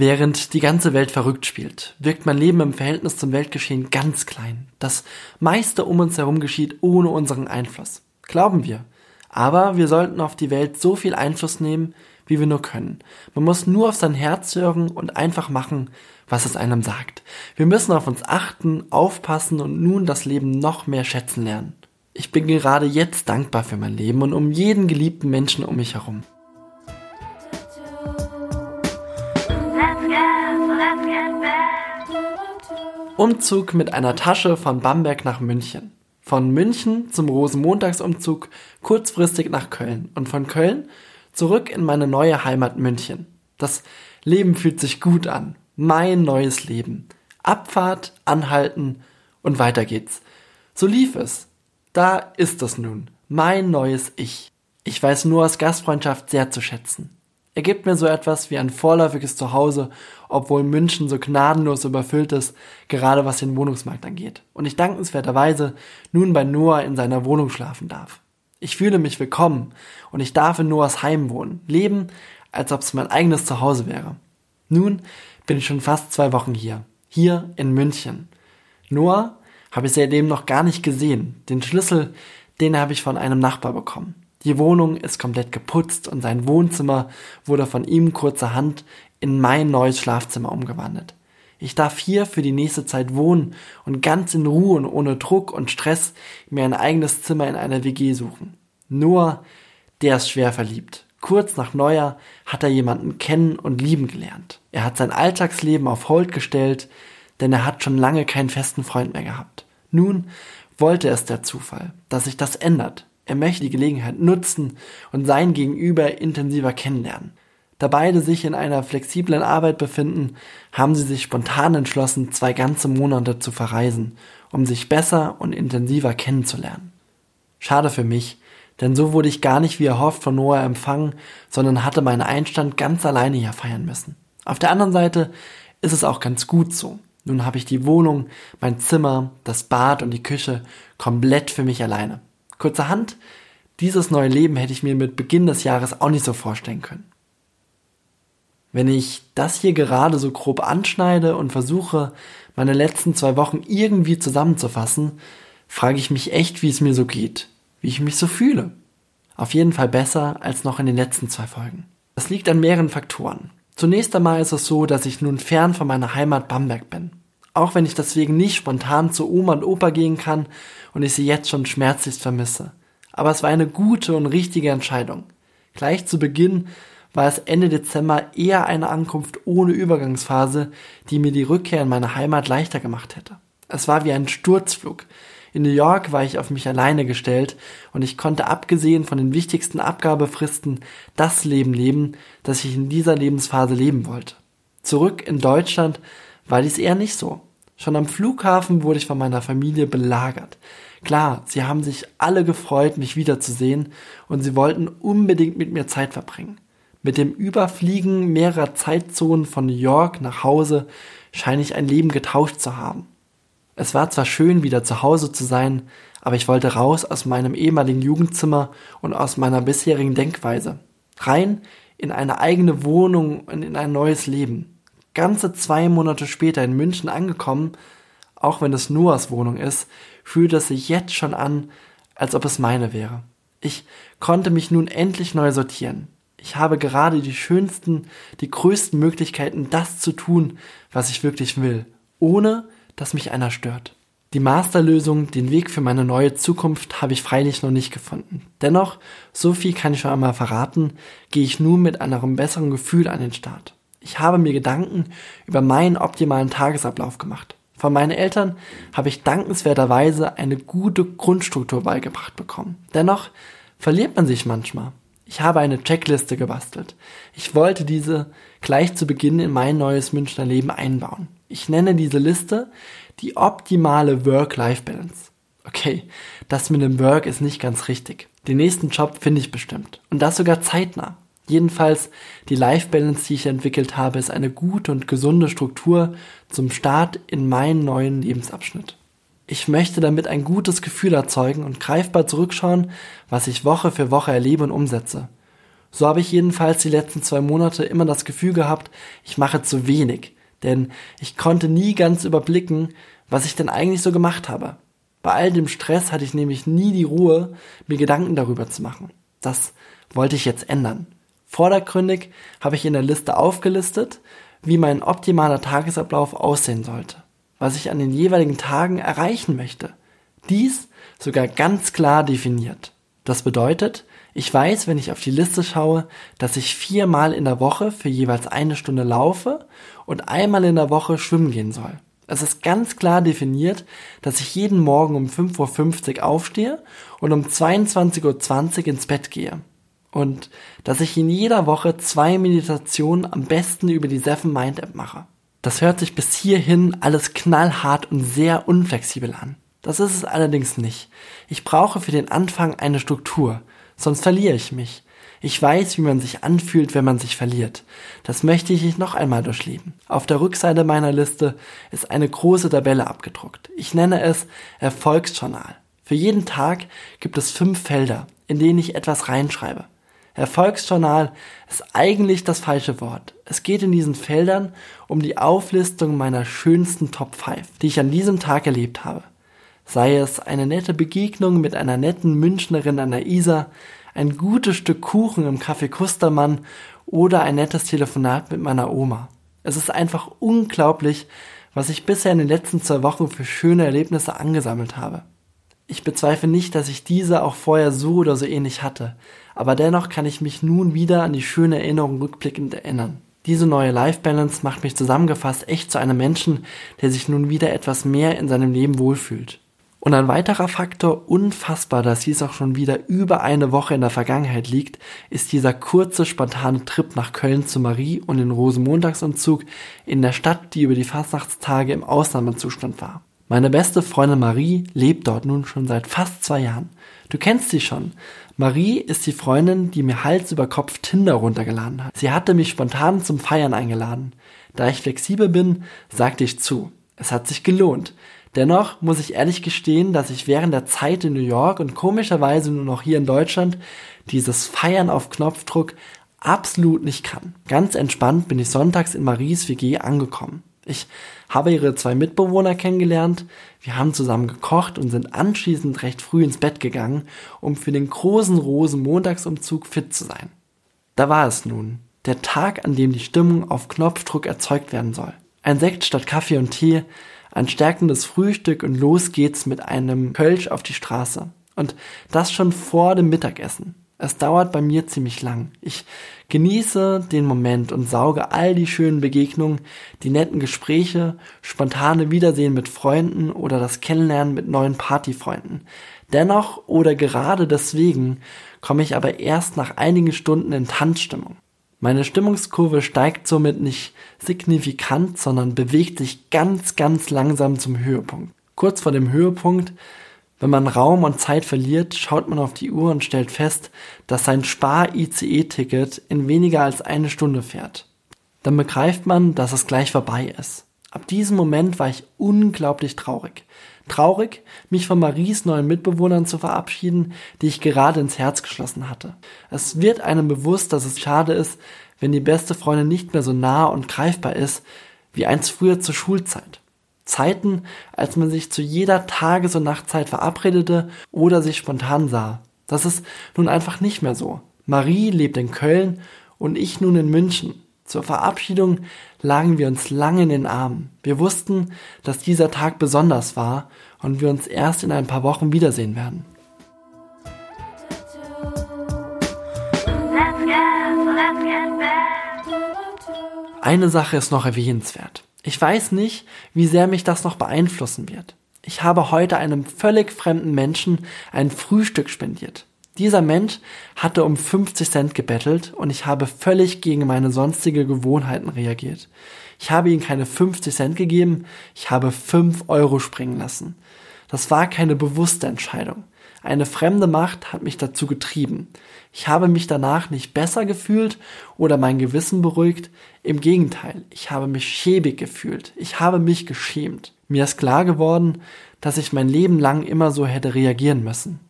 Während die ganze Welt verrückt spielt, wirkt mein Leben im Verhältnis zum Weltgeschehen ganz klein. Das meiste um uns herum geschieht ohne unseren Einfluss. Glauben wir. Aber wir sollten auf die Welt so viel Einfluss nehmen, wie wir nur können. Man muss nur auf sein Herz hören und einfach machen, was es einem sagt. Wir müssen auf uns achten, aufpassen und nun das Leben noch mehr schätzen lernen. Ich bin gerade jetzt dankbar für mein Leben und um jeden geliebten Menschen um mich herum. Umzug mit einer Tasche von Bamberg nach München. Von München zum Rosenmontagsumzug kurzfristig nach Köln und von Köln zurück in meine neue Heimat München. Das Leben fühlt sich gut an. Mein neues Leben. Abfahrt, anhalten und weiter geht's. So lief es. Da ist es nun. Mein neues Ich. Ich weiß nur aus Gastfreundschaft sehr zu schätzen. Er gibt mir so etwas wie ein vorläufiges Zuhause, obwohl München so gnadenlos überfüllt ist, gerade was den Wohnungsmarkt angeht. Und ich dankenswerterweise nun bei Noah in seiner Wohnung schlafen darf. Ich fühle mich willkommen und ich darf in Noahs Heim wohnen, leben, als ob es mein eigenes Zuhause wäre. Nun bin ich schon fast zwei Wochen hier, hier in München. Noah habe ich seitdem noch gar nicht gesehen. Den Schlüssel, den habe ich von einem Nachbar bekommen. Die Wohnung ist komplett geputzt und sein Wohnzimmer wurde von ihm kurzerhand in mein neues Schlafzimmer umgewandelt. Ich darf hier für die nächste Zeit wohnen und ganz in Ruhe und ohne Druck und Stress mir ein eigenes Zimmer in einer WG suchen. Nur, der ist schwer verliebt. Kurz nach Neujahr hat er jemanden kennen und lieben gelernt. Er hat sein Alltagsleben auf Hold gestellt, denn er hat schon lange keinen festen Freund mehr gehabt. Nun wollte es der Zufall, dass sich das ändert. Er möchte die Gelegenheit nutzen und sein Gegenüber intensiver kennenlernen. Da beide sich in einer flexiblen Arbeit befinden, haben sie sich spontan entschlossen, zwei ganze Monate zu verreisen, um sich besser und intensiver kennenzulernen. Schade für mich, denn so wurde ich gar nicht wie erhofft von Noah empfangen, sondern hatte meinen Einstand ganz alleine hier feiern müssen. Auf der anderen Seite ist es auch ganz gut so. Nun habe ich die Wohnung, mein Zimmer, das Bad und die Küche komplett für mich alleine. Kurzerhand, dieses neue Leben hätte ich mir mit Beginn des Jahres auch nicht so vorstellen können. Wenn ich das hier gerade so grob anschneide und versuche, meine letzten zwei Wochen irgendwie zusammenzufassen, frage ich mich echt, wie es mir so geht, wie ich mich so fühle. Auf jeden Fall besser als noch in den letzten zwei Folgen. Das liegt an mehreren Faktoren. Zunächst einmal ist es so, dass ich nun fern von meiner Heimat Bamberg bin. Auch wenn ich deswegen nicht spontan zu Oma und Opa gehen kann und ich sie jetzt schon schmerzlichst vermisse. Aber es war eine gute und richtige Entscheidung. Gleich zu Beginn war es Ende Dezember eher eine Ankunft ohne Übergangsphase, die mir die Rückkehr in meine Heimat leichter gemacht hätte. Es war wie ein Sturzflug. In New York war ich auf mich alleine gestellt und ich konnte abgesehen von den wichtigsten Abgabefristen das Leben leben, das ich in dieser Lebensphase leben wollte. Zurück in Deutschland war dies eher nicht so. Schon am Flughafen wurde ich von meiner Familie belagert. Klar, sie haben sich alle gefreut, mich wiederzusehen und sie wollten unbedingt mit mir Zeit verbringen. Mit dem Überfliegen mehrerer Zeitzonen von New York nach Hause scheine ich ein Leben getauscht zu haben. Es war zwar schön, wieder zu Hause zu sein, aber ich wollte raus aus meinem ehemaligen Jugendzimmer und aus meiner bisherigen Denkweise. Rein in eine eigene Wohnung und in ein neues Leben ganze zwei Monate später in München angekommen, auch wenn es Noahs Wohnung ist, fühlt es sich jetzt schon an, als ob es meine wäre. Ich konnte mich nun endlich neu sortieren. Ich habe gerade die schönsten, die größten Möglichkeiten, das zu tun, was ich wirklich will, ohne dass mich einer stört. Die Masterlösung, den Weg für meine neue Zukunft habe ich freilich noch nicht gefunden. Dennoch, so viel kann ich schon einmal verraten, gehe ich nun mit einem besseren Gefühl an den Start. Ich habe mir Gedanken über meinen optimalen Tagesablauf gemacht. Von meinen Eltern habe ich dankenswerterweise eine gute Grundstruktur beigebracht bekommen. Dennoch verliert man sich manchmal. Ich habe eine Checkliste gebastelt. Ich wollte diese gleich zu Beginn in mein neues Münchner Leben einbauen. Ich nenne diese Liste die optimale Work-Life-Balance. Okay, das mit dem Work ist nicht ganz richtig. Den nächsten Job finde ich bestimmt. Und das sogar zeitnah. Jedenfalls, die Life Balance, die ich entwickelt habe, ist eine gute und gesunde Struktur zum Start in meinen neuen Lebensabschnitt. Ich möchte damit ein gutes Gefühl erzeugen und greifbar zurückschauen, was ich Woche für Woche erlebe und umsetze. So habe ich jedenfalls die letzten zwei Monate immer das Gefühl gehabt, ich mache zu wenig, denn ich konnte nie ganz überblicken, was ich denn eigentlich so gemacht habe. Bei all dem Stress hatte ich nämlich nie die Ruhe, mir Gedanken darüber zu machen. Das wollte ich jetzt ändern. Vordergründig habe ich in der Liste aufgelistet, wie mein optimaler Tagesablauf aussehen sollte, was ich an den jeweiligen Tagen erreichen möchte. Dies sogar ganz klar definiert. Das bedeutet, ich weiß, wenn ich auf die Liste schaue, dass ich viermal in der Woche für jeweils eine Stunde laufe und einmal in der Woche schwimmen gehen soll. Es ist ganz klar definiert, dass ich jeden Morgen um 5.50 Uhr aufstehe und um 22.20 Uhr ins Bett gehe. Und dass ich in jeder Woche zwei Meditationen am besten über die Seven Mind App mache. Das hört sich bis hierhin alles knallhart und sehr unflexibel an. Das ist es allerdings nicht. Ich brauche für den Anfang eine Struktur, sonst verliere ich mich. Ich weiß, wie man sich anfühlt, wenn man sich verliert. Das möchte ich nicht noch einmal durchleben. Auf der Rückseite meiner Liste ist eine große Tabelle abgedruckt. Ich nenne es Erfolgsjournal. Für jeden Tag gibt es fünf Felder, in denen ich etwas reinschreibe. Erfolgsjournal ist eigentlich das falsche Wort. Es geht in diesen Feldern um die Auflistung meiner schönsten Top 5, die ich an diesem Tag erlebt habe. Sei es eine nette Begegnung mit einer netten Münchnerin an der Isar, ein gutes Stück Kuchen im Café Kustermann oder ein nettes Telefonat mit meiner Oma. Es ist einfach unglaublich, was ich bisher in den letzten zwei Wochen für schöne Erlebnisse angesammelt habe. Ich bezweifle nicht, dass ich diese auch vorher so oder so ähnlich hatte, aber dennoch kann ich mich nun wieder an die schöne Erinnerung rückblickend erinnern. Diese neue Life Balance macht mich zusammengefasst echt zu einem Menschen, der sich nun wieder etwas mehr in seinem Leben wohlfühlt. Und ein weiterer Faktor, unfassbar, dass dies auch schon wieder über eine Woche in der Vergangenheit liegt, ist dieser kurze, spontane Trip nach Köln zu Marie und den Rosenmontagsumzug in der Stadt, die über die Fastnachtstage im Ausnahmezustand war. Meine beste Freundin Marie lebt dort nun schon seit fast zwei Jahren. Du kennst sie schon. Marie ist die Freundin, die mir Hals über Kopf Tinder runtergeladen hat. Sie hatte mich spontan zum Feiern eingeladen. Da ich flexibel bin, sagte ich zu. Es hat sich gelohnt. Dennoch muss ich ehrlich gestehen, dass ich während der Zeit in New York und komischerweise nur noch hier in Deutschland dieses Feiern auf Knopfdruck absolut nicht kann. Ganz entspannt bin ich sonntags in Maries WG angekommen. Ich habe ihre zwei Mitbewohner kennengelernt, wir haben zusammen gekocht und sind anschließend recht früh ins Bett gegangen, um für den großen Rosen-Montagsumzug fit zu sein. Da war es nun, der Tag, an dem die Stimmung auf Knopfdruck erzeugt werden soll. Ein Sekt statt Kaffee und Tee, ein stärkendes Frühstück und los geht's mit einem Kölsch auf die Straße. Und das schon vor dem Mittagessen. Es dauert bei mir ziemlich lang. Ich genieße den Moment und sauge all die schönen Begegnungen, die netten Gespräche, spontane Wiedersehen mit Freunden oder das Kennenlernen mit neuen Partyfreunden. Dennoch oder gerade deswegen komme ich aber erst nach einigen Stunden in Tanzstimmung. Meine Stimmungskurve steigt somit nicht signifikant, sondern bewegt sich ganz, ganz langsam zum Höhepunkt. Kurz vor dem Höhepunkt wenn man Raum und Zeit verliert, schaut man auf die Uhr und stellt fest, dass sein Spar-ICE-Ticket in weniger als eine Stunde fährt. Dann begreift man, dass es gleich vorbei ist. Ab diesem Moment war ich unglaublich traurig. Traurig, mich von Maries neuen Mitbewohnern zu verabschieden, die ich gerade ins Herz geschlossen hatte. Es wird einem bewusst, dass es schade ist, wenn die beste Freundin nicht mehr so nah und greifbar ist, wie einst früher zur Schulzeit. Zeiten, als man sich zu jeder Tages- und Nachtzeit verabredete oder sich spontan sah. Das ist nun einfach nicht mehr so. Marie lebt in Köln und ich nun in München. Zur Verabschiedung lagen wir uns lange in den Armen. Wir wussten, dass dieser Tag besonders war und wir uns erst in ein paar Wochen wiedersehen werden. Eine Sache ist noch erwähnenswert. Ich weiß nicht, wie sehr mich das noch beeinflussen wird. Ich habe heute einem völlig fremden Menschen ein Frühstück spendiert. Dieser Mensch hatte um 50 Cent gebettelt und ich habe völlig gegen meine sonstige Gewohnheiten reagiert. Ich habe ihm keine 50 Cent gegeben, ich habe 5 Euro springen lassen. Das war keine bewusste Entscheidung. Eine fremde Macht hat mich dazu getrieben. Ich habe mich danach nicht besser gefühlt oder mein Gewissen beruhigt. Im Gegenteil, ich habe mich schäbig gefühlt. Ich habe mich geschämt. Mir ist klar geworden, dass ich mein Leben lang immer so hätte reagieren müssen.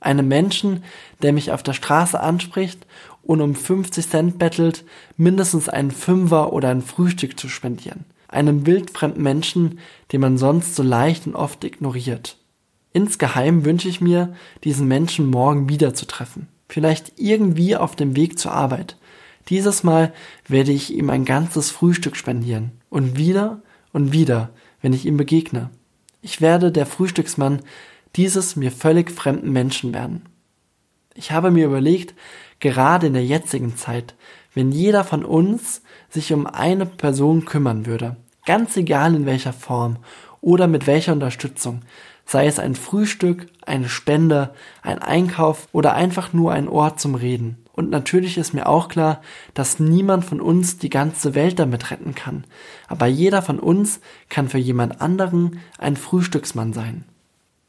Einem Menschen, der mich auf der Straße anspricht und um 50 Cent bettelt, mindestens einen Fünfer oder ein Frühstück zu spendieren. Einem wildfremden Menschen, den man sonst so leicht und oft ignoriert. Insgeheim wünsche ich mir, diesen Menschen morgen wiederzutreffen. Vielleicht irgendwie auf dem Weg zur Arbeit. Dieses Mal werde ich ihm ein ganzes Frühstück spendieren. Und wieder und wieder, wenn ich ihm begegne. Ich werde der Frühstücksmann dieses mir völlig fremden Menschen werden. Ich habe mir überlegt, gerade in der jetzigen Zeit, wenn jeder von uns sich um eine Person kümmern würde, ganz egal in welcher Form oder mit welcher Unterstützung, sei es ein Frühstück, eine Spende, ein Einkauf oder einfach nur ein Ort zum Reden. Und natürlich ist mir auch klar, dass niemand von uns die ganze Welt damit retten kann. Aber jeder von uns kann für jemand anderen ein Frühstücksmann sein.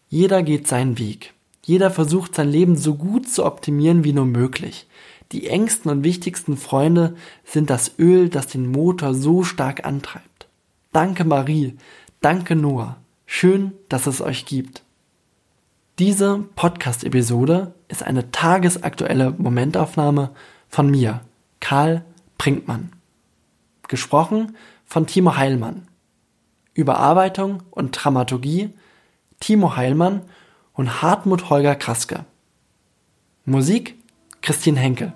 Jeder geht seinen Weg. Jeder versucht sein Leben so gut zu optimieren wie nur möglich. Die engsten und wichtigsten Freunde sind das Öl, das den Motor so stark antreibt. Danke Marie, danke Noah. Schön, dass es euch gibt. Diese Podcast-Episode ist eine tagesaktuelle Momentaufnahme von mir, Karl Brinkmann. Gesprochen von Timo Heilmann. Überarbeitung und Dramaturgie Timo Heilmann und Hartmut Holger Kraske. Musik Christine Henkel.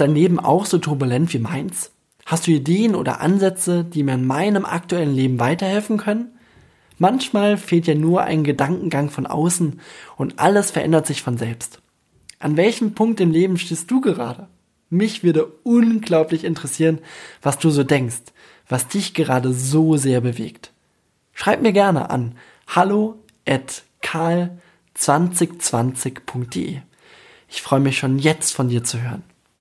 Dein Leben auch so turbulent wie meins? Hast du Ideen oder Ansätze, die mir in meinem aktuellen Leben weiterhelfen können? Manchmal fehlt ja nur ein Gedankengang von außen und alles verändert sich von selbst. An welchem Punkt im Leben stehst du gerade? Mich würde unglaublich interessieren, was du so denkst, was dich gerade so sehr bewegt. Schreib mir gerne an hallo at karl2020.de. Ich freue mich schon jetzt von dir zu hören.